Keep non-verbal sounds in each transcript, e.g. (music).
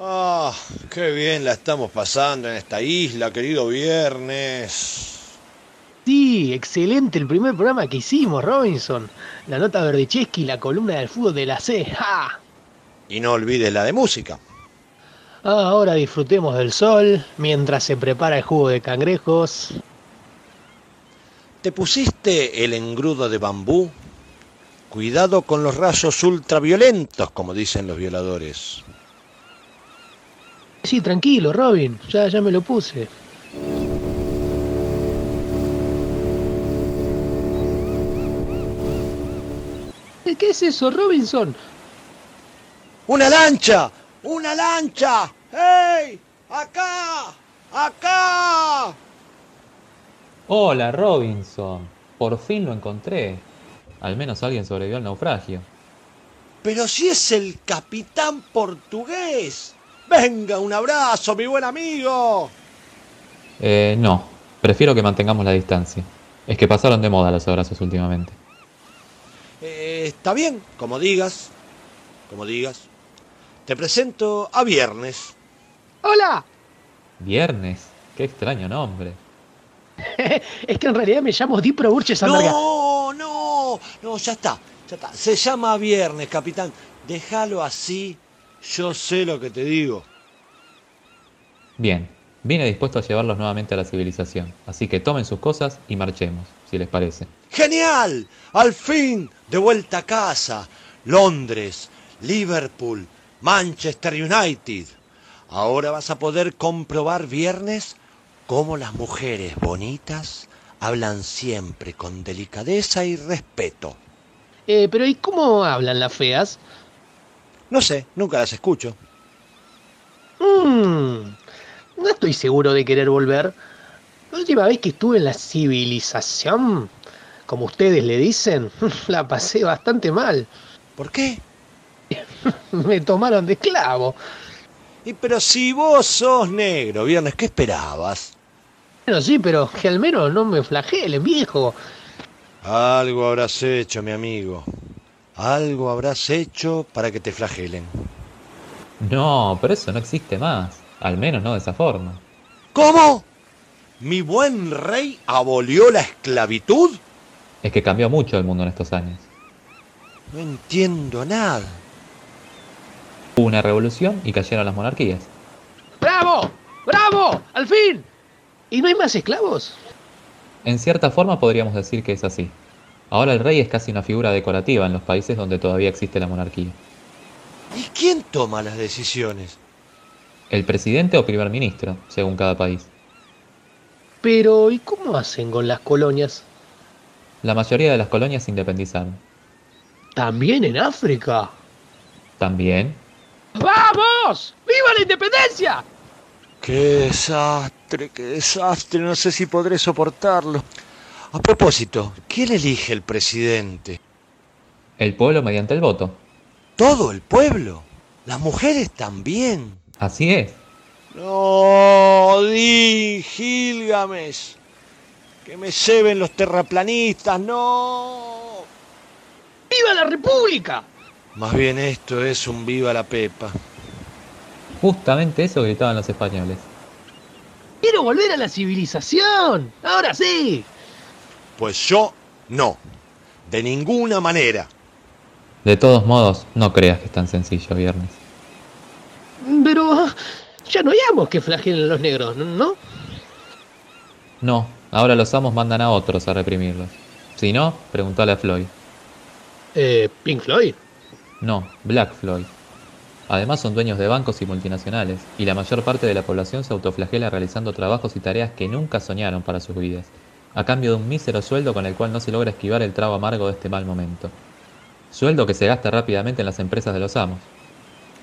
Ah, qué bien la estamos pasando en esta isla, querido viernes. Sí, excelente el primer programa que hicimos, Robinson. La nota Verdicheski y la columna del fútbol de la C. ¡Ja! Y no olvides la de música. Ah, ahora disfrutemos del sol mientras se prepara el jugo de cangrejos. ¿Te pusiste el engrudo de bambú? Cuidado con los rayos ultraviolentos, como dicen los violadores. Sí, tranquilo, Robin. Ya, ya me lo puse. ¿Qué es eso, Robinson? ¡Una lancha! ¡Una lancha! ¡Hey! ¡Acá! ¡Acá! Hola, Robinson. Por fin lo encontré. Al menos alguien sobrevivió al naufragio. Pero si es el capitán portugués. Venga, un abrazo, mi buen amigo. Eh, no. Prefiero que mantengamos la distancia. Es que pasaron de moda los abrazos últimamente. Eh, está bien, como digas. Como digas. Te presento a Viernes. ¡Hola! Viernes. Qué extraño nombre. (laughs) es que en realidad me llamo Dipro Burches No, no, no, ya está, ya está. Se llama Viernes, capitán. Déjalo así. Yo sé lo que te digo. Bien, vine dispuesto a llevarlos nuevamente a la civilización. Así que tomen sus cosas y marchemos, si les parece. ¡Genial! Al fin, de vuelta a casa. Londres, Liverpool, Manchester United. Ahora vas a poder comprobar viernes cómo las mujeres bonitas hablan siempre con delicadeza y respeto. Eh, pero ¿y cómo hablan las feas? No sé, nunca las escucho. Mmm, no estoy seguro de querer volver. La última vez que estuve en la civilización, como ustedes le dicen, (laughs) la pasé bastante mal. ¿Por qué? (laughs) Me tomaron de esclavo. Y pero si vos sos negro, viernes, ¿qué esperabas? Bueno, sí, pero que al menos no me flagelen, viejo. Algo habrás hecho, mi amigo. Algo habrás hecho para que te flagelen. No, pero eso no existe más. Al menos no de esa forma. ¿Cómo? ¿Mi buen rey abolió la esclavitud? Es que cambió mucho el mundo en estos años. No entiendo nada. Hubo una revolución y cayeron las monarquías. ¡Bravo! ¡Bravo! ¡Al fin! ¿Y no hay más esclavos? En cierta forma podríamos decir que es así. Ahora el rey es casi una figura decorativa en los países donde todavía existe la monarquía. ¿Y quién toma las decisiones? El presidente o primer ministro, según cada país. Pero, ¿y cómo hacen con las colonias? La mayoría de las colonias se independizaron. ¿También en África? También. ¡Vamos! ¡Viva la independencia! ¡Qué desastre, qué desastre! No sé si podré soportarlo. A propósito, ¿quién elige el presidente? El pueblo mediante el voto. ¿Todo el pueblo? ¿Las mujeres también? Así es. No, di. Que me lleven los terraplanistas, no. ¡Viva la República! Más bien esto es un viva la pepa. Justamente eso gritaban los españoles. ¡Quiero volver a la civilización! ¡Ahora sí! Pues yo no. De ninguna manera. De todos modos, no creas que es tan sencillo, Viernes. Pero ya no hayamos que flagelen a los negros, ¿no? No, ahora los amos mandan a otros a reprimirlos. Si no, preguntale a Floyd. Eh, Pink Floyd. No, Black Floyd. Además son dueños de bancos y multinacionales, y la mayor parte de la población se autoflagela realizando trabajos y tareas que nunca soñaron para sus vidas, a cambio de un mísero sueldo con el cual no se logra esquivar el trago amargo de este mal momento. Sueldo que se gasta rápidamente en las empresas de los amos.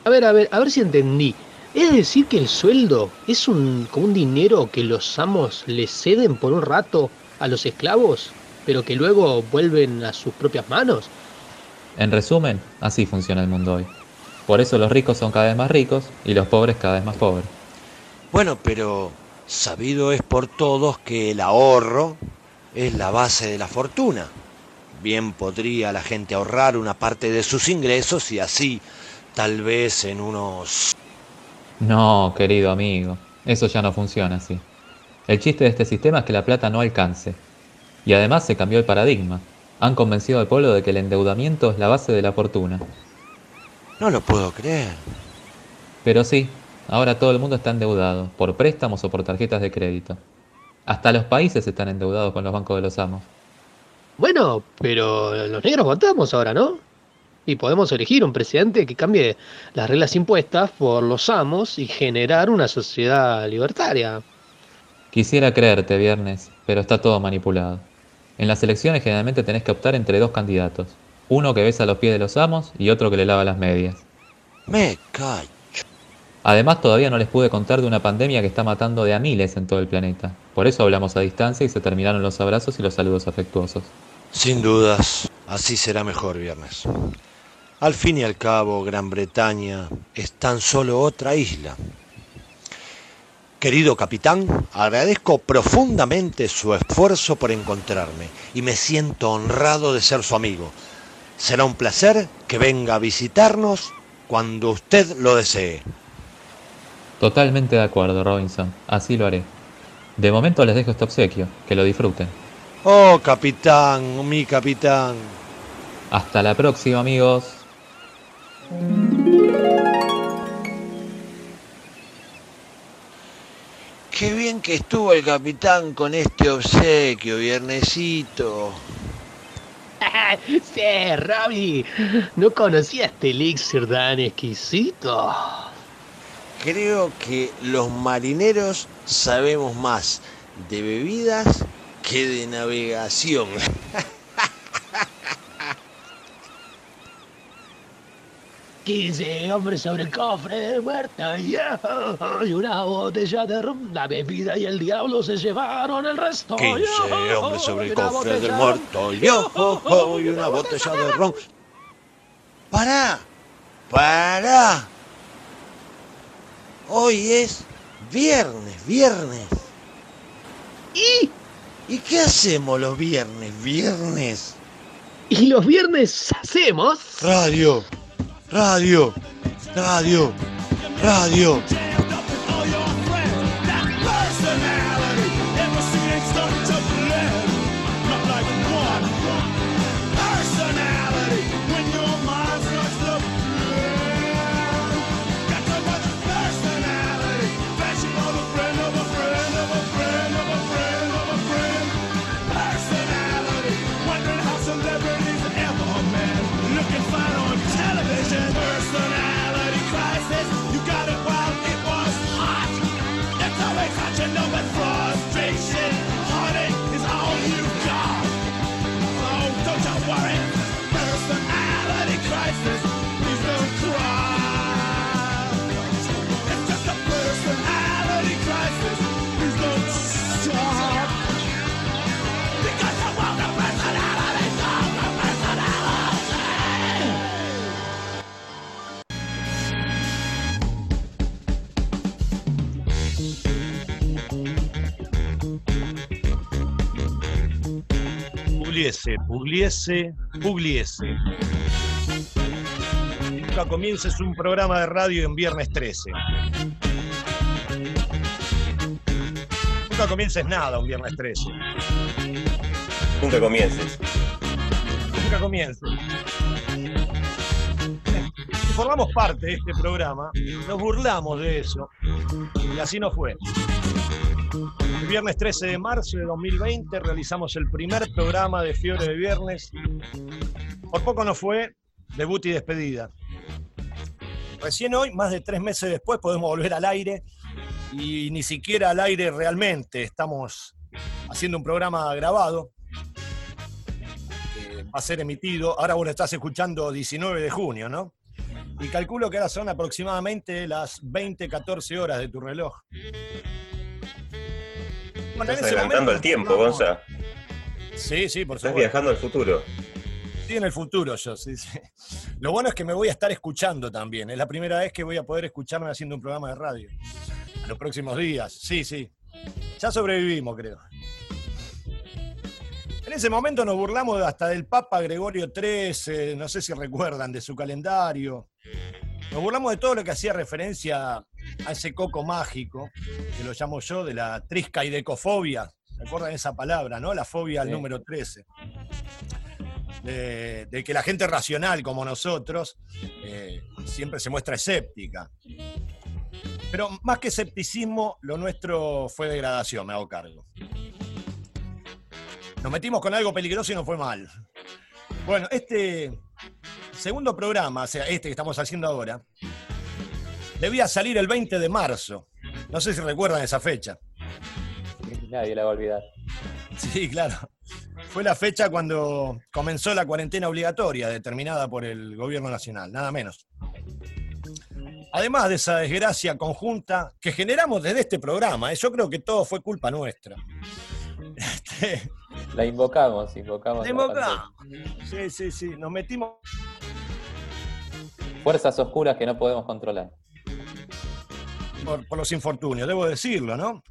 A ver, a ver, a ver si entendí. ¿Es decir que el sueldo es un, como un dinero que los amos le ceden por un rato a los esclavos, pero que luego vuelven a sus propias manos? En resumen, así funciona el mundo hoy. Por eso los ricos son cada vez más ricos y los pobres cada vez más pobres. Bueno, pero sabido es por todos que el ahorro es la base de la fortuna. Bien podría la gente ahorrar una parte de sus ingresos y así, tal vez en unos No, querido amigo, eso ya no funciona así. El chiste de este sistema es que la plata no alcance. Y además se cambió el paradigma. Han convencido al pueblo de que el endeudamiento es la base de la fortuna. No lo puedo creer. Pero sí, ahora todo el mundo está endeudado, por préstamos o por tarjetas de crédito. Hasta los países están endeudados con los bancos de los amos. Bueno, pero los negros votamos ahora, ¿no? Y podemos elegir un presidente que cambie las reglas impuestas por los amos y generar una sociedad libertaria. Quisiera creerte, Viernes, pero está todo manipulado. En las elecciones generalmente tenés que optar entre dos candidatos. Uno que besa los pies de los amos y otro que le lava las medias. Me cacho. Además, todavía no les pude contar de una pandemia que está matando de a miles en todo el planeta. Por eso hablamos a distancia y se terminaron los abrazos y los saludos afectuosos. Sin dudas, así será mejor viernes. Al fin y al cabo, Gran Bretaña es tan solo otra isla. Querido capitán, agradezco profundamente su esfuerzo por encontrarme y me siento honrado de ser su amigo. Será un placer que venga a visitarnos cuando usted lo desee. Totalmente de acuerdo, Robinson. Así lo haré. De momento les dejo este obsequio. Que lo disfruten. Oh, capitán, mi capitán. Hasta la próxima, amigos. Qué bien que estuvo el capitán con este obsequio, viernesito. (laughs) sí, Robbie. No conocía este elixir tan exquisito. Creo que los marineros sabemos más de bebidas que de navegación. (laughs) 15 hombres sobre el cofre de muerta y una botella de rum. La bebida y el diablo se llevaron el resto. 15 hombres sobre el cofre del muerto y una botella de ron. ¡Para! ¡Para! Hoy es viernes, viernes. ¿Y? ¿Y qué hacemos los viernes, viernes? ¿Y los viernes hacemos? Radio, radio, radio, radio. Pugliese, Pugliese, Pugliese. Nunca comiences un programa de radio en viernes 13. Nunca comiences nada un viernes 13. Nunca comiences. Nunca comiences. Si formamos parte de este programa, nos burlamos de eso. Y así no fue. El viernes 13 de marzo de 2020 realizamos el primer programa de Fiebre de Viernes. Por poco no fue debut y despedida. Recién hoy, más de tres meses después, podemos volver al aire y ni siquiera al aire realmente. Estamos haciendo un programa grabado va a ser emitido. Ahora vos lo estás escuchando 19 de junio, ¿no? Y calculo que ahora son aproximadamente las 20, 14 horas de tu reloj. Bueno, Estás adelantando el tiempo, Gonza. Sí, sí, por Estás supuesto. viajando al futuro. Sí, en el futuro yo, sí, sí. (laughs) Lo bueno es que me voy a estar escuchando también. Es la primera vez que voy a poder escucharme haciendo un programa de radio. En los próximos días. Sí, sí. Ya sobrevivimos, creo. En ese momento nos burlamos hasta del Papa Gregorio XIII, no sé si recuerdan, de su calendario. Nos burlamos de todo lo que hacía referencia a ese coco mágico, que lo llamo yo, de la triscaidecofobia. ¿Recuerdan esa palabra, no? La fobia al Sí. número 13. De, de que la gente racional como nosotros eh, siempre se muestra escéptica. Pero más que escepticismo, lo nuestro fue degradación, me hago cargo. Nos metimos con algo peligroso y no fue mal. Bueno, este segundo programa, o sea, este que estamos haciendo ahora, debía salir el 20 de marzo. No sé si recuerdan esa fecha. Nadie la va a olvidar. Sí, claro. Fue la fecha cuando comenzó la cuarentena obligatoria determinada por el gobierno nacional, nada menos. Además de esa desgracia conjunta que generamos desde este programa, ¿eh? yo creo que todo fue culpa nuestra. Este, La invocamos, invocamos. la Democra- Sí, sí, sí. Nos metimos. Fuerzas oscuras que no podemos controlar. Por, por los infortunios, debo decirlo, ¿no?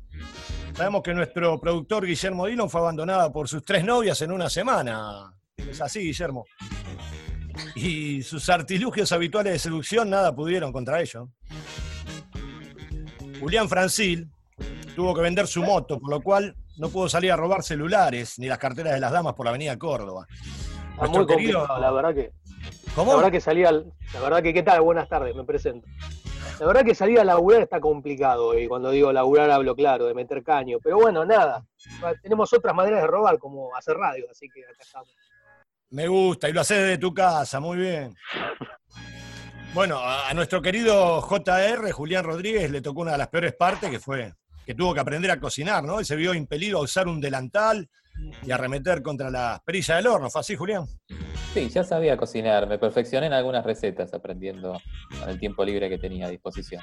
Sabemos que nuestro productor Guillermo Dillon fue abandonado por sus tres novias en una semana. Es así, Guillermo. Y sus artilugios habituales de seducción nada pudieron contra ello. Julián Francil tuvo que vender su moto, por lo cual no pudo salir a robar celulares ni las carteras de las damas por la avenida Córdoba. Muy querido- la verdad que. ¿Cómo? La verdad que salía, al- la verdad que, ¿qué tal? Buenas tardes, me presento. La verdad que salir a laburar está complicado, y cuando digo laburar hablo claro, de meter caño, pero bueno, nada, tenemos otras maneras de robar, como hacer radio, así que acá estamos. Me gusta, y lo haces desde tu casa, muy bien. Bueno, a, nuestro querido JR, Julián Rodríguez, le tocó una de las peores partes, que fue que tuvo que aprender a cocinar, ¿no? Y se vio impelido a usar un delantal y a arremeter contra la perilla del horno. ¿Fue así, Julián? Sí, ya sabía cocinar, me perfeccioné en algunas recetas aprendiendo con el tiempo libre que tenía a disposición.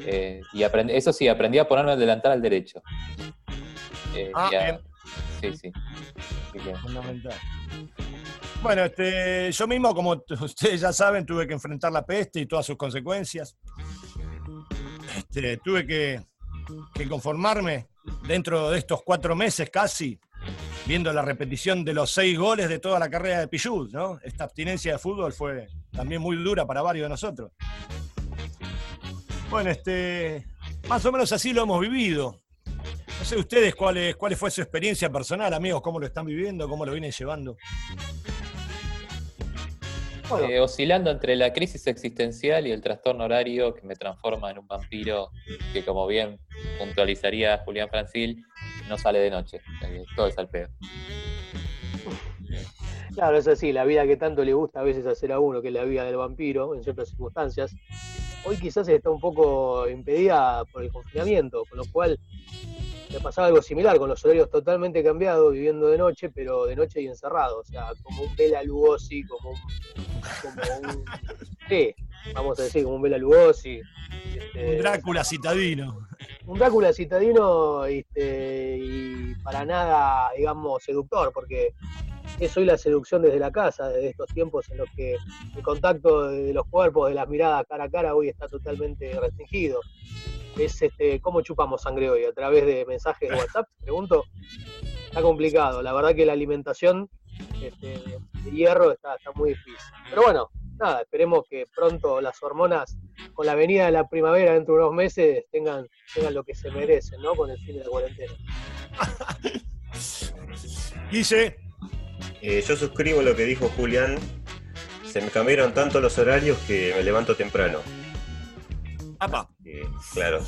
Eh, y aprendí, eso sí, aprendí a ponerme el delantal al derecho. Eh, Ah, a-. Sí, sí. Que, Fundamental. Bueno, este, yo mismo, como ustedes ya saben, tuve que enfrentar la peste y todas sus consecuencias. Este, tuve que, que conformarme dentro de estos cuatro meses casi, viendo la repetición de los seis goles de toda la carrera de Pichud, ¿no? Esta abstinencia de fútbol fue también muy dura para varios de nosotros. Bueno, este, más o menos así lo hemos vivido. No sé ustedes cuál, cuál fue su experiencia personal, amigos, cómo lo están viviendo, cómo lo vienen llevando. Eh, oscilando entre la crisis existencial y el trastorno horario que me transforma en un vampiro que, como bien puntualizaría Julián Francil, no sale de noche. Eh, todo es al pedo. claro, es así, la vida que tanto le gusta a veces hacer a uno, que es la vida del vampiro, en ciertas circunstancias, hoy quizás está un poco impedida por el confinamiento, con lo cual me pasaba algo similar, con los horarios totalmente cambiados, viviendo de noche, pero de noche y encerrado, o sea, como un Bela Lugosi, como un, como un sí, vamos a decir, como un Bela Lugosi. este, Un Drácula citadino. un Drácula citadino este, y para nada, digamos, seductor, porque es hoy la seducción desde la casa, desde estos tiempos en los que el contacto de los cuerpos, de las miradas cara a cara, hoy está totalmente restringido. Es este, ¿cómo chupamos sangre hoy? ¿A través de mensajes de WhatsApp? Pregunto. Está complicado. La verdad que la alimentación este, de hierro está, está muy difícil. Pero bueno, nada, esperemos que pronto las hormonas con la venida de la primavera dentro de unos meses tengan, tengan lo que se merecen, ¿no? Con el fin de la cuarentena. (laughs) Guille, Eh, yo suscribo lo que dijo Julián. Se me cambiaron tanto los horarios que me levanto temprano. apa, Eh, claro,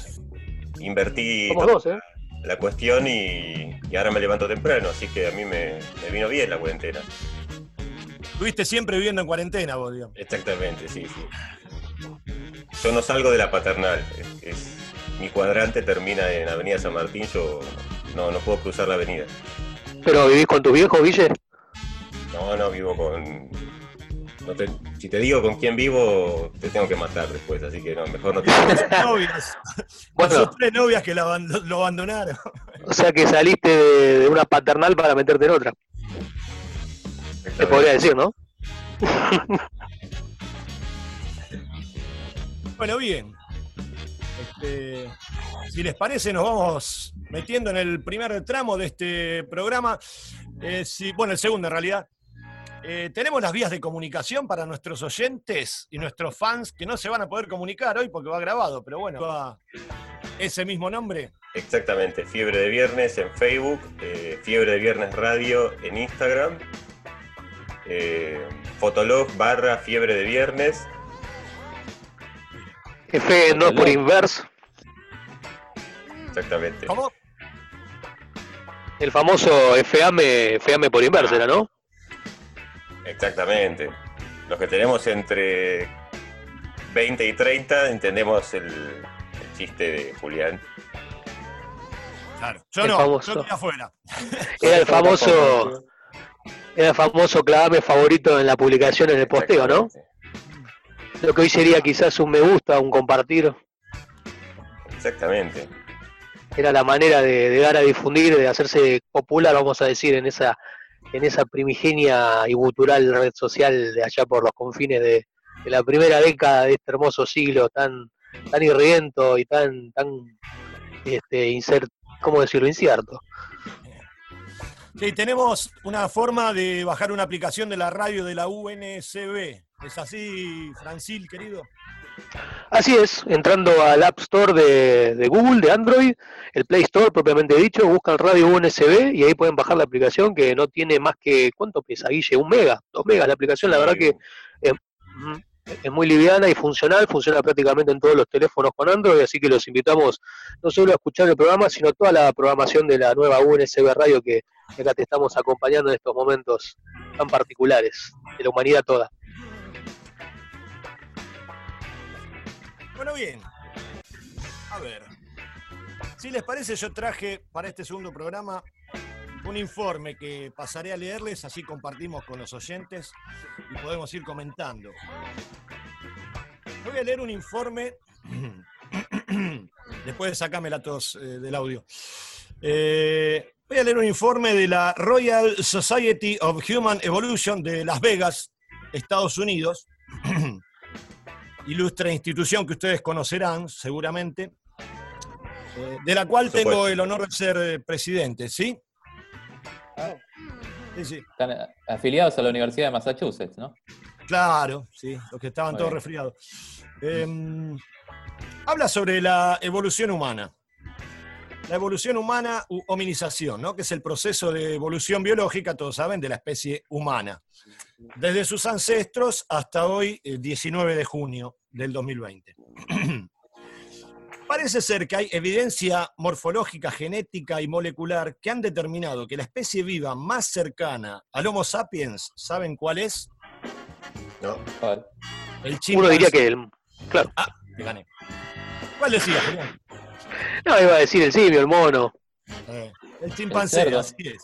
invertí Somos dos, ¿eh? la cuestión y, y ahora me levanto temprano, así que a mí me, me vino bien la cuarentena. Estuviste siempre viviendo en cuarentena vos, digamos. Exactamente, sí, sí. Yo no salgo de la paternal. es- es- mi cuadrante termina en Avenida San Martín, yo no, no puedo cruzar la avenida. ¿Pero vivís con tus viejos, Guille? No, no, vivo con... no te- si te digo con quién vivo, te tengo que matar después, así que no, mejor no te (laughs) Novias. Bueno. sus tres novias que la lo abandonaron. O sea que saliste de, de una paternal para meterte en otra, se podría decir, ¿no? (laughs) Bueno, bien. Este, si les parece, nos vamos metiendo en el primer tramo de este programa. Eh, si- bueno, el segundo en realidad. Eh, tenemos las vías de comunicación para nuestros oyentes y nuestros fans que no se van a poder comunicar hoy porque va grabado, pero bueno, va ese mismo nombre. Exactamente, Fiebre de Viernes en Facebook, eh, Fiebre de Viernes Radio en Instagram, eh, Fotolog barra Fiebre de Viernes. F no por inverse. Exactamente. ¿Cómo? El famoso FAME, FAME por inverse, ¿era, ¿no? Exactamente. Los que tenemos entre 20 y 30 entendemos el, el chiste de Julián. Claro. Yo El no, famoso. yo estoy afuera. Era el famoso, era el famoso clavame favorito en la publicación en el posteo, ¿no? Lo que hoy sería quizás un me gusta, un compartir. Exactamente. Era la manera de, de dar a difundir, de hacerse popular, vamos a decir, en esa, en esa primigenia y gutural red social de allá por los confines de, de la primera década de este hermoso siglo tan, tan irriento y tan, tan este, incierto, ¿cómo decirlo? Incierto. Sí, tenemos una forma de bajar una aplicación de la radio de la UNSB. ¿Es así, Francil, querido? Así es, entrando al App Store de, de Google, de Android, el Play Store propiamente dicho, buscan Radio USB y ahí pueden bajar la aplicación que no tiene más que, ¿cuánto pesa, Guille? Un mega, dos megas la aplicación, la verdad que es muy liviana y funcional, funciona prácticamente en todos los teléfonos con Android, así que los invitamos no solo a escuchar el programa, sino toda la programación de la nueva UNSB Radio que que acá te estamos acompañando en estos momentos tan particulares de la humanidad toda. Bueno, bien. A ver. Si les parece, yo traje para este segundo programa un informe que pasaré a leerles, así compartimos con los oyentes y podemos ir comentando. Voy a leer un informe, (clears throat) después de sacarme la tos eh, del audio. Eh, voy a leer un informe de la Royal Society of Human Evolution de Las Vegas, Estados Unidos. (clears throat) Ilustre institución que ustedes conocerán seguramente, eh, de la cual tengo el honor de ser eh, presidente, ¿sí? Sí, sí. Están afiliados a la Universidad de Massachusetts, ¿no? Claro, sí, los que estaban Muy todos bien. resfriados. Eh, habla sobre la evolución humana. La evolución humana u hominización, ¿no? que es el proceso de evolución biológica, todos saben, de la especie humana. Desde sus ancestros hasta hoy, el 19 de junio del 2020. (clears throat) Parece ser que hay evidencia morfológica, genética y molecular que han determinado que la especie viva más cercana al Homo sapiens, ¿saben cuál es? ¿no? El Uno diría que el, claro, Te gané. ¿Cuál decía, Julián? No iba a decir el simio, el mono, Eh, el chimpancé, así es.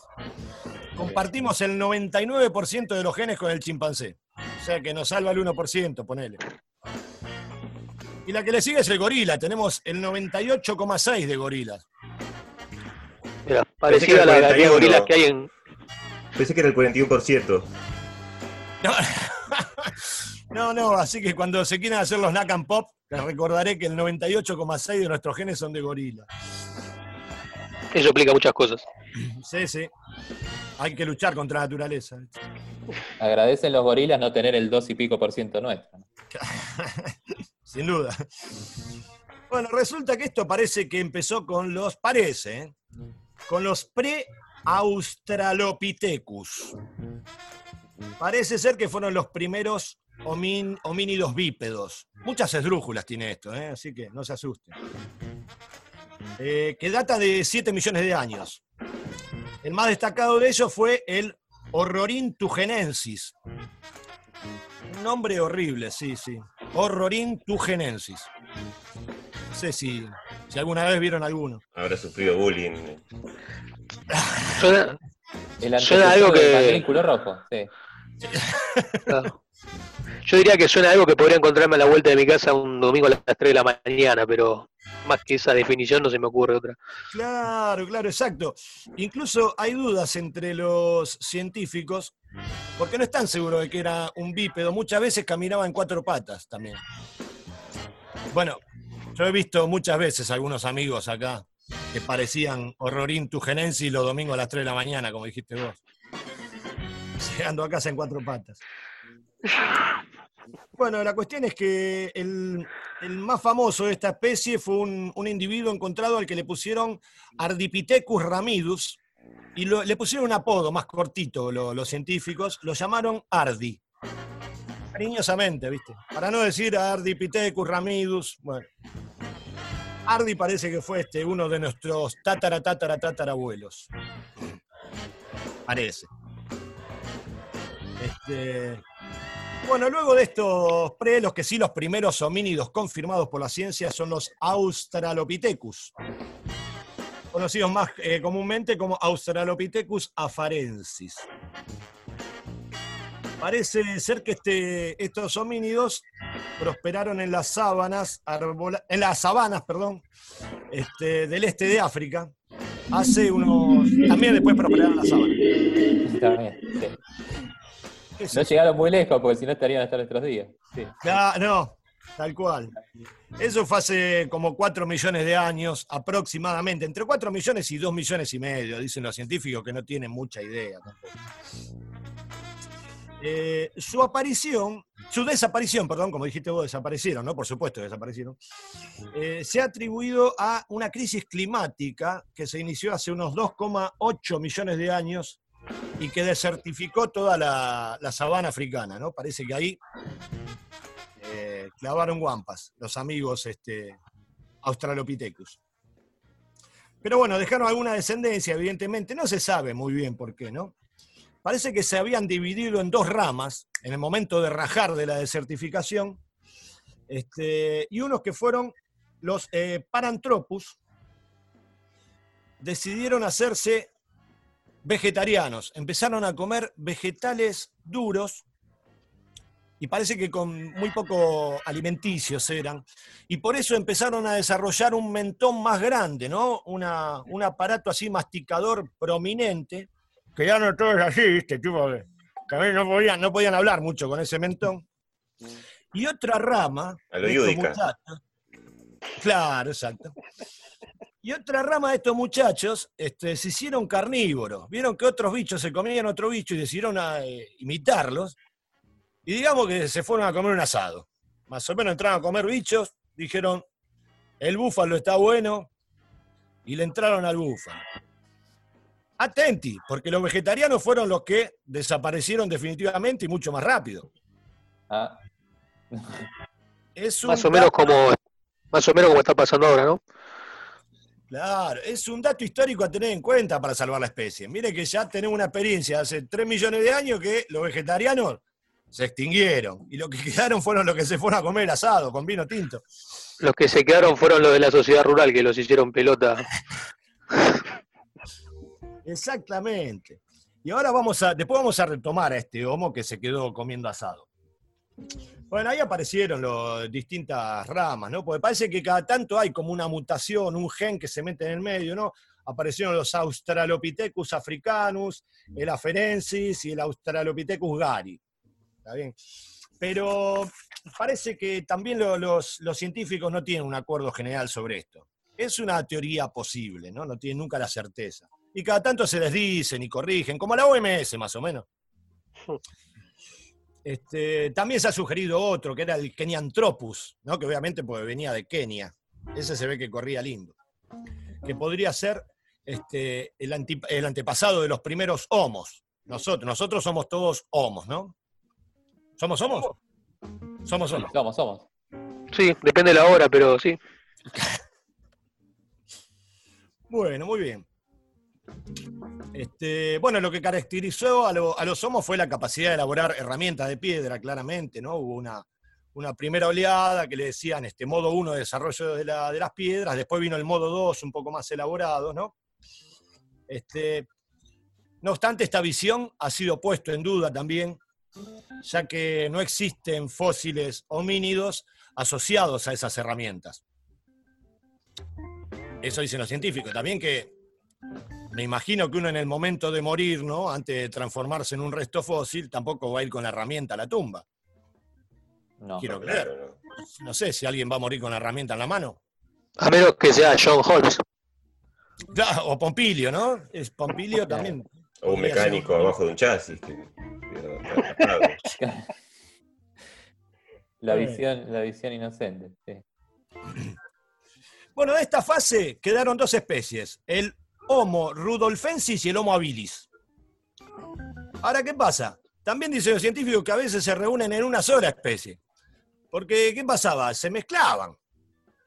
Compartimos el 99% de los genes con el chimpancé. O sea que nos salva el 1%, ponele. Y la que le sigue es el gorila. Tenemos el 98,6 de gorilas. era parecida a la cantidad de 41. gorilas que hay en, Pensé que era el 41%. No, (laughs) no, no, así que cuando se quieran hacer los Nack and Pop, les recordaré que el 98,6 de nuestros genes son de gorila. eso explica muchas cosas. Sí, sí. Hay que luchar contra la naturaleza. Agradecen los gorilas no tener el 2 y pico por ciento nuestro. (laughs) Sin duda. Bueno, resulta que esto parece que empezó con los, parece, ¿eh? con los pre-australopithecus. Parece ser que fueron los primeros homin- homínidos bípedos. Muchas esdrújulas tiene esto, ¿eh? así que no se asusten. Eh, que data de 7 millones de años. El más destacado de ellos fue el Horrorintugenensis. Un nombre horrible, sí, sí. Horrorintugenensis. No sé si, si alguna vez vieron alguno. Habrá sufrido bullying. Suena, El Suena algo que- mandrículo rojo, sí. (laughs) Yo diría que suena algo que podría encontrarme a la vuelta de mi casa un domingo a las 3 de la mañana, pero más que esa definición no se me ocurre otra. Claro, claro, exacto. Incluso hay dudas entre los científicos porque no están seguros de que era un bípedo. Muchas veces caminaba en cuatro patas también. Bueno, yo he visto muchas veces algunos amigos acá que parecían horrorín tu genencia los domingos a las 3 de la mañana, como dijiste vos. (laughs) llegando a casa en cuatro patas. Bueno, la cuestión es que el, más famoso de esta especie fue un, individuo encontrado al que le pusieron Ardipithecus ramidus y le pusieron un apodo más cortito lo- los científicos, lo llamaron Ardi. Cariñosamente, ¿viste? Para no decir Ardipithecus ramidus, bueno. Ardi parece que fue este, uno de nuestros tatara, tatara, tatarabuelos. Parece. Este, bueno, luego de estos pre, los que sí los primeros homínidos confirmados por la ciencia son los Australopithecus, conocidos más eh, comúnmente como Australopithecus afarensis. Parece ser que este- estos homínidos prosperaron en las sábanas, en las sabanas, perdón, este, del este de África. Hace unos. También después prosperaron las bien, sí. ¿Qué es No llegaron muy lejos porque si no estarían hasta nuestros días. Sí. Ah, no, tal cual. Eso fue hace como 4 millones de años aproximadamente, entre 4 millones y 2 millones y medio, dicen los científicos que no tienen mucha idea. Eh, su aparición, su desaparición, perdón, como dijiste vos, desaparecieron, ¿no? Por supuesto, desaparecieron. eh, se ha atribuido a una crisis climática que se inició hace unos 2,8 millones de años y que desertificó toda la, sabana africana, ¿no? Parece que ahí eh, clavaron guampas los amigos este, Australopithecus. Pero bueno, dejaron alguna descendencia, evidentemente, no se sabe muy bien por qué, ¿no? Parece que se habían dividido en dos ramas en el momento de rajar de la desertificación, este, y unos que fueron los eh, Paranthropus, decidieron hacerse vegetarianos, empezaron a comer vegetales duros y parece que con muy poco alimenticios eran, y por eso empezaron a desarrollar un mentón más grande, ¿no? Una- un aparato así masticador prominente, que ya no todo es así, ¿viste? Tipo, que también no podían, no podían hablar mucho con ese mentón. Y otra rama, A lo de estos Yudica. muchachos- claro, exacto. Y otra rama de estos muchachos este, se hicieron carnívoros. Vieron que otros bichos se comían otro bicho y decidieron a, eh, imitarlos. Y digamos que se fueron a comer un asado. Más o menos entraron a comer bichos, dijeron, el búfalo está bueno, y le entraron al búfalo. Atenti, porque los vegetarianos fueron los que desaparecieron definitivamente y mucho más rápido. Ah, Es un Más o menos como más o menos como está pasando ahora, ¿no? Claro, es un dato histórico a tener en cuenta para salvar la especie. Mire que ya tenemos una experiencia hace 3 millones de años que los vegetarianos se extinguieron y lo que (laughs) quedaron fueron los que se fueron a comer asado con vino tinto. Los que se quedaron fueron los de la sociedad rural que los hicieron pelota. (laughs) Exactamente. Y ahora vamos a, después vamos a retomar a este homo que se quedó comiendo asado. Bueno, ahí aparecieron las distintas ramas, ¿no? Porque parece que cada tanto hay como una mutación, un gen que se mete en el medio, ¿no? Aparecieron los Australopithecus africanus, el afarensis y el Australopithecus gari. ¿Está bien? Pero parece que también lo- los, los científicos no tienen un acuerdo general sobre esto. Es una teoría posible, ¿no? No tienen nunca la certeza. Y cada tanto se les dicen y corrigen, como la OMS más o menos. (laughs) Este, también se ha sugerido otro, que era el Kenianthropus, ¿no? que obviamente pues, venía de Kenia. Ese se ve que corría lindo. Que podría ser este, el, anti- el antepasado de los primeros homos. Nosotros, nosotros somos todos homos, ¿no? ¿Somos homos? Somos homos. somos, somos. Sí, depende de la hora, pero sí. (laughs) Bueno, muy bien. Este, bueno, lo que caracterizó a, lo- a los homos fue la capacidad de elaborar herramientas de piedra, claramente, ¿no? Hubo una, primera oleada que le decían este modo 1 de desarrollo de las piedras, después vino el modo 2, un poco más elaborado, ¿no? Este, no obstante, esta visión ha sido puesto en duda también, ya que no existen fósiles homínidos asociados a esas herramientas. Eso dicen los científicos. También que me imagino que uno en el momento de morir, ¿no? Antes de transformarse en un resto fósil, tampoco va a ir con la herramienta a la tumba. No. Quiero No, creer. claro, no. No sé si alguien va a morir con la herramienta en la mano. A menos que sea John Holmes. Claro, O Pompilio, ¿no? Es Pompilio también. O un ser mecánico abajo de un chasis. que-. La visión, la visión inocente. sí. Bueno, de esta fase quedaron dos especies, el Homo rudolfensis y el Homo habilis. Ahora, ¿qué pasa? También dicen los científicos que a veces se reúnen en una sola especie. Porque, ¿qué pasaba? Se mezclaban.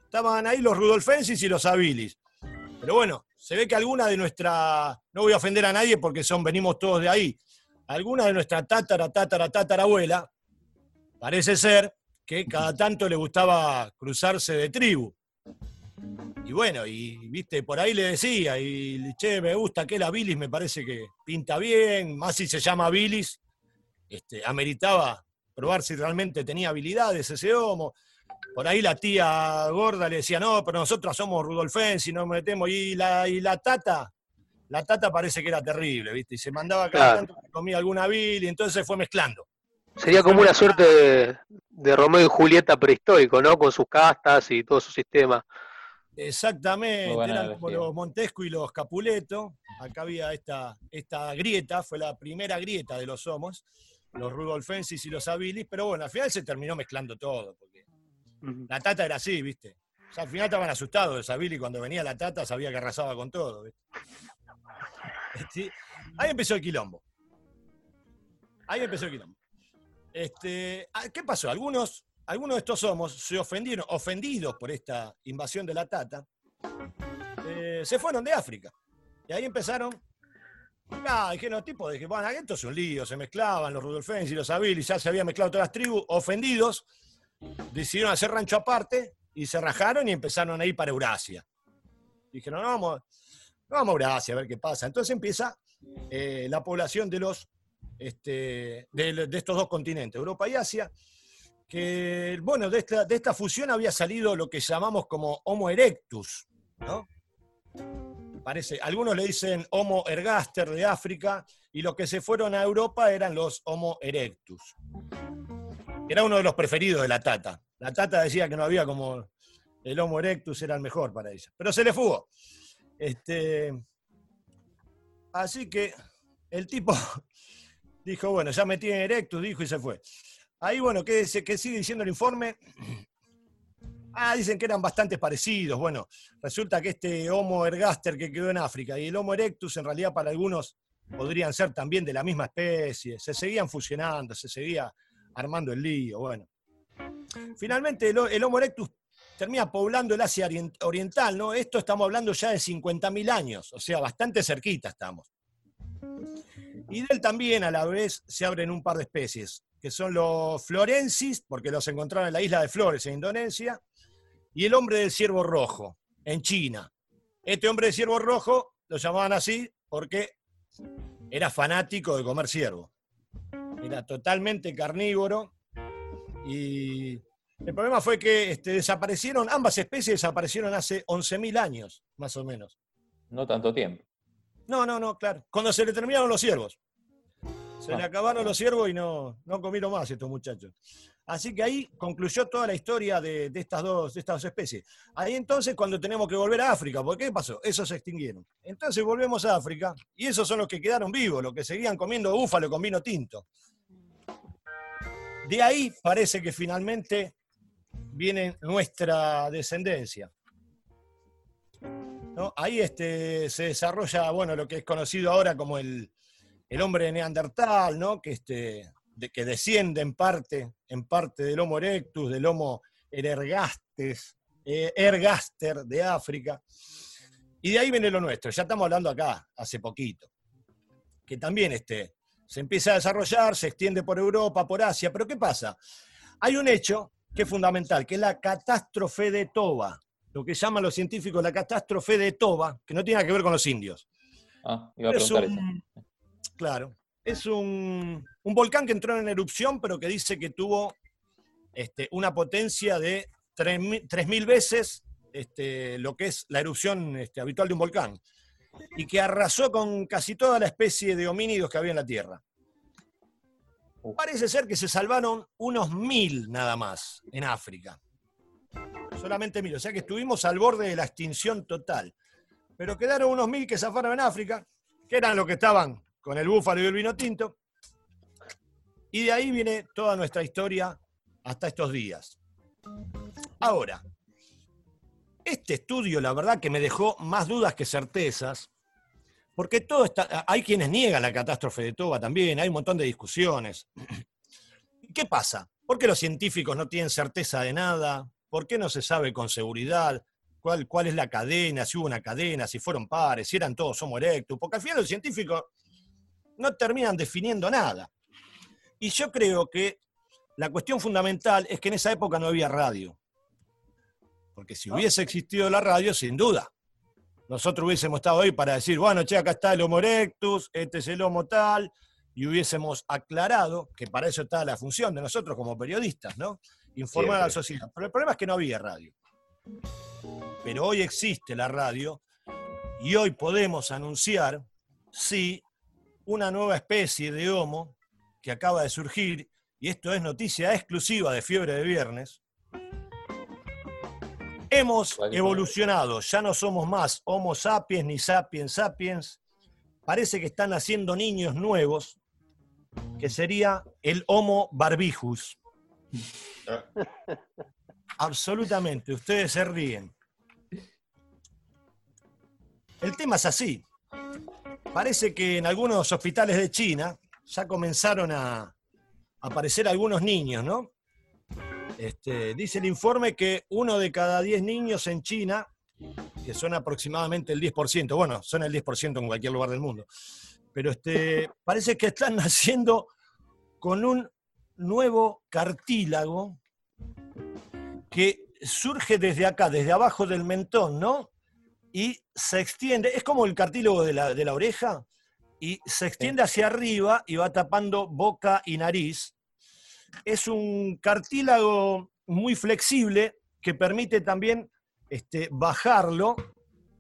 Estaban ahí los rudolfensis y los habilis. Pero bueno, se ve que alguna de nuestra, no voy a ofender a nadie porque son, venimos todos de ahí, alguna de nuestra tatara, tatara, tatarabuela, parece ser que cada tanto le gustaba cruzarse de tribu. Y bueno, y viste, por ahí le decía, y che, me gusta aquel Bilis, me parece que pinta bien, más si se llama Bilis, este, ameritaba probar si realmente tenía habilidades ese homo. Por ahí la tía gorda le decía, no, pero nosotros somos Rudolfensi, nos metemos. Y la, y la tata, la tata parece que era terrible, ¿viste? Y se mandaba cada Claro. tanto que comía alguna Bilis, entonces se fue mezclando. Sería como una suerte de, de Romeo y Julieta prehistórico, ¿no? Con sus castas y todo su sistema. Exactamente, eran como los Montesco y los Capuleto. Acá había esta, esta grieta, fue la primera grieta de los homos, los Rudolfensis y los Habilis, pero bueno, al final se terminó mezclando todo, porque la tata era así, ¿viste? O sea, al final estaban asustados los Habilis cuando venía la tata, sabía que arrasaba con todo, ¿viste? Sí, Ahí empezó el quilombo. Ahí empezó el quilombo. Este, ah, ¿Qué pasó? Algunos, algunos de estos homos se ofendieron, ofendidos por esta invasión de la tata, eh, se fueron de África. Y ahí empezaron. Ah, dijeron los tipos, dije, bueno, esto es un lío, se mezclaban los Rudolfens y los Habilis, ya se habían mezclado todas las tribus, ofendidos, decidieron hacer rancho aparte y se rajaron y empezaron a ir para Eurasia. Dijeron, no, vamos, vamos a Eurasia a ver qué pasa. Entonces empieza eh, la población de los este, de estos dos continentes, Europa y Asia, que, bueno, de esta, de esta fusión había salido lo que llamamos como Homo erectus, ¿no? Parece, algunos le dicen Homo ergaster de África, y los que se fueron a Europa eran los Homo erectus. Era uno de los preferidos de la Tata. La Tata decía que no había como el Homo erectus era el mejor para ella. Pero se le fugó. Este, así que el tipo (laughs) dijo, bueno, ya me tiene erectus, dijo y se fue. Ahí, bueno, ¿qué, sigue diciendo el informe? Ah, dicen que eran bastante parecidos. Bueno, resulta que este Homo ergaster que quedó en África y el Homo erectus, en realidad para algunos podrían ser también de la misma especie. Se seguían fusionando, se seguía armando el lío. Bueno, finalmente el, el Homo erectus termina poblando el Asia orient- Oriental, ¿no? Esto estamos hablando ya de 50.000 años, o sea, bastante cerquita estamos. Y de él también a la vez se abren un par de especies, que son los florensis, porque los encontraron en la isla de Flores, en Indonesia, y el hombre del ciervo rojo, en China. Este hombre del ciervo rojo lo llamaban así porque era fanático de comer ciervo. Era totalmente carnívoro y el problema fue que este, desaparecieron, ambas especies desaparecieron hace 11.000 años, más o menos. No tanto tiempo. No, no, no, claro. Cuando se le terminaron los ciervos. Se le acabaron los ciervos y no, no comieron más estos muchachos. Así que ahí concluyó toda la historia de, de estas dos, de estas dos especies. Ahí entonces cuando tenemos que volver a África, ¿por qué pasó? Esos se extinguieron. Entonces volvemos a África y esos son los que quedaron vivos, los que seguían comiendo búfalo con vino tinto. De ahí parece que finalmente viene nuestra descendencia. ¿no? Ahí este, se desarrolla, bueno, lo que es conocido ahora como el, el hombre neandertal, ¿no? Que, este, de, que desciende en parte, en parte del Homo erectus, del Homo ergastes, eh, ergaster de África. Y de ahí viene lo nuestro, ya estamos hablando acá, hace poquito, que también este, se empieza a desarrollar, se extiende por Europa, por Asia, pero ¿qué pasa? Hay un hecho que es fundamental, que es la catástrofe de Toba, lo que llaman los científicos la catástrofe de Toba, que no tiene nada que ver con los indios. Ah, iba a Es un, claro, es un, un volcán que entró en erupción, pero que dice que tuvo este, una potencia de 3.000 3.000 veces este, lo que es la erupción este, habitual de un volcán, y que arrasó con casi toda la especie de homínidos que había en la Tierra. Parece ser que se salvaron unos mil nada más en África. Solamente mil, o sea que estuvimos al borde de la extinción total. Pero quedaron unos mil que zafaron en África, que eran los que estaban con el búfalo y el vino tinto. Y de ahí viene toda nuestra historia hasta estos días. Ahora, este estudio, la verdad que me dejó más dudas que certezas, porque todo está, hay quienes niegan la catástrofe de Toba también, hay un montón de discusiones. (clears throat) ¿Qué pasa? ¿Por qué los científicos no tienen certeza de nada? ¿Por qué no se sabe con seguridad cuál, cuál es la cadena, si hubo una cadena, si fueron pares, si eran todos Homo erectus? Porque al final los científicos no terminan definiendo nada. Y yo creo que la cuestión fundamental es que en esa época no había radio. Porque si hubiese existido la radio, sin duda, nosotros hubiésemos estado ahí para decir, bueno, che, acá está el Homo erectus, este es el Homo tal, y hubiésemos aclarado que para eso está la función de nosotros como periodistas, ¿no? Informar a la sociedad. Pero el problema es que no había radio. Pero hoy existe la radio y hoy podemos anunciar, sí, una nueva especie de Homo que acaba de surgir, y esto es noticia exclusiva de Fiebre de Viernes, Hemos evolucionado, ya no somos más Homo sapiens ni sapiens sapiens. Parece que están haciendo niños nuevos, que sería el Homo barbijus. Absolutamente, ustedes se ríen. El tema es así. Parece que en algunos hospitales de China ya comenzaron a aparecer algunos niños, ¿no? Este, dice el informe que uno de cada diez niños en China, que son aproximadamente el 10%, bueno, son el 10% en cualquier lugar del mundo, pero este, parece que están (laughs) naciendo con un nuevo cartílago que surge desde acá, desde abajo del mentón, ¿no? Y se extiende, es como el cartílago de la, de la oreja, y se extiende hacia arriba y va tapando boca y nariz, es un cartílago muy flexible que permite también este, bajarlo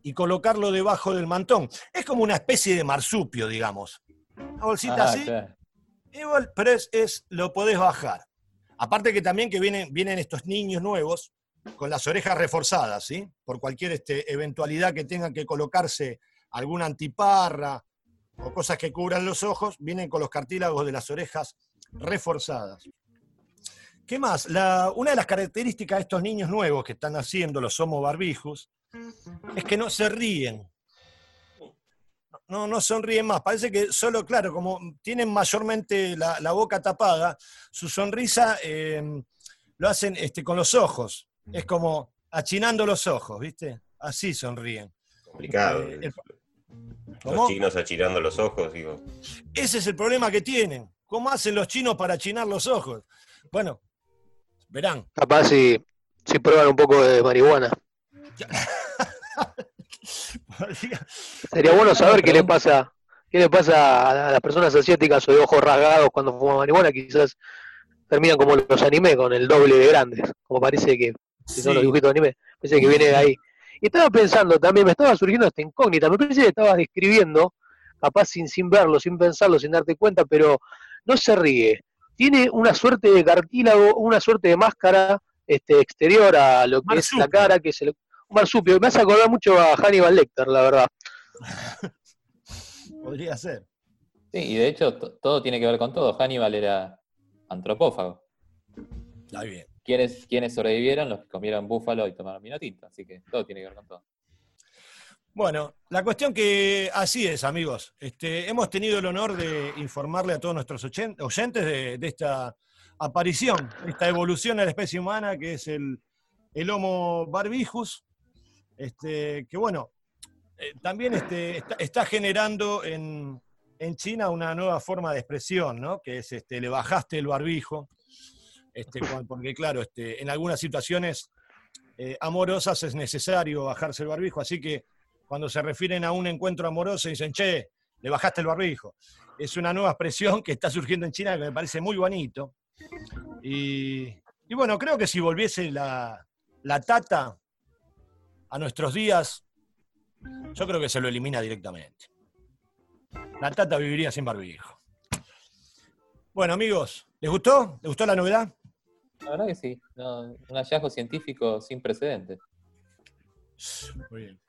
y colocarlo debajo del mantón. Es como una especie de marsupio, digamos. Una bolsita ah, así, pero es, lo podés bajar. Aparte que también que vienen, vienen estos niños nuevos con las orejas reforzadas, ¿sí? Por cualquier este, eventualidad que tengan que colocarse alguna antiparra o cosas que cubran los ojos, vienen con los cartílagos de las orejas reforzadas. ¿Qué más? una de las características de estos niños nuevos que están haciendo los Homo barbijos es que no se ríen. No, no sonríen más. Parece que solo, claro, como tienen mayormente la, boca tapada, su sonrisa em, lo hacen este, con los ojos. Es como achinando los ojos, ¿viste? Así sonríen. Complicado. Eh, los chinos achinando los ojos, digo. Ese es el problema que tienen. ¿Cómo hacen los chinos para achinar los ojos? Bueno, Verán. Capaz si, si prueban un poco de marihuana. (laughs) Sería bueno saber qué le pasa, qué le pasa a las personas asiáticas o de ojos rasgados cuando fuman marihuana, quizás terminan como los anime con el doble de grandes, como parece que si son los dibujitos de anime, parece que viene de ahí. Y estaba pensando también, me estaba surgiendo esta incógnita, me parece que estabas describiendo, capaz sin, sin verlo, sin pensarlo, sin darte cuenta, pero no se ríe tiene una suerte de cartílago, una suerte de máscara este, exterior a lo que es la cara, que es el, un marsupio. Me hace acordar mucho a Hannibal Lecter, la verdad. (laughs) Podría ser. Sí, y de hecho todo tiene que ver con todo. Hannibal era antropófago. Está bien. ¿Quiénes, ¿Quiénes sobrevivieron? Los que comieron búfalo y tomaron vino. Así que todo tiene que ver con todo. Bueno, la cuestión que así es, amigos. Este, hemos tenido el honor de informarle a todos nuestros oyentes de, esta aparición, esta evolución a la especie humana que es el, Homo barbijus, este, que bueno, eh, también este, está, generando en, China una nueva forma de expresión, ¿no? que es este, le bajaste el barbijo, este, porque claro, este, en algunas situaciones eh, amorosas es necesario bajarse el barbijo, así que cuando se refieren a un encuentro amoroso dicen, che, le bajaste el barbijo. Es una nueva expresión que está surgiendo en China que me parece muy bonito. Y, bueno, creo que si volviese la, la tata a nuestros días, yo creo que se lo elimina directamente. La tata viviría sin barbijo. Bueno, amigos, ¿les gustó? ¿Les gustó la novedad? La verdad que sí. un hallazgo científico sin precedentes. Muy bien.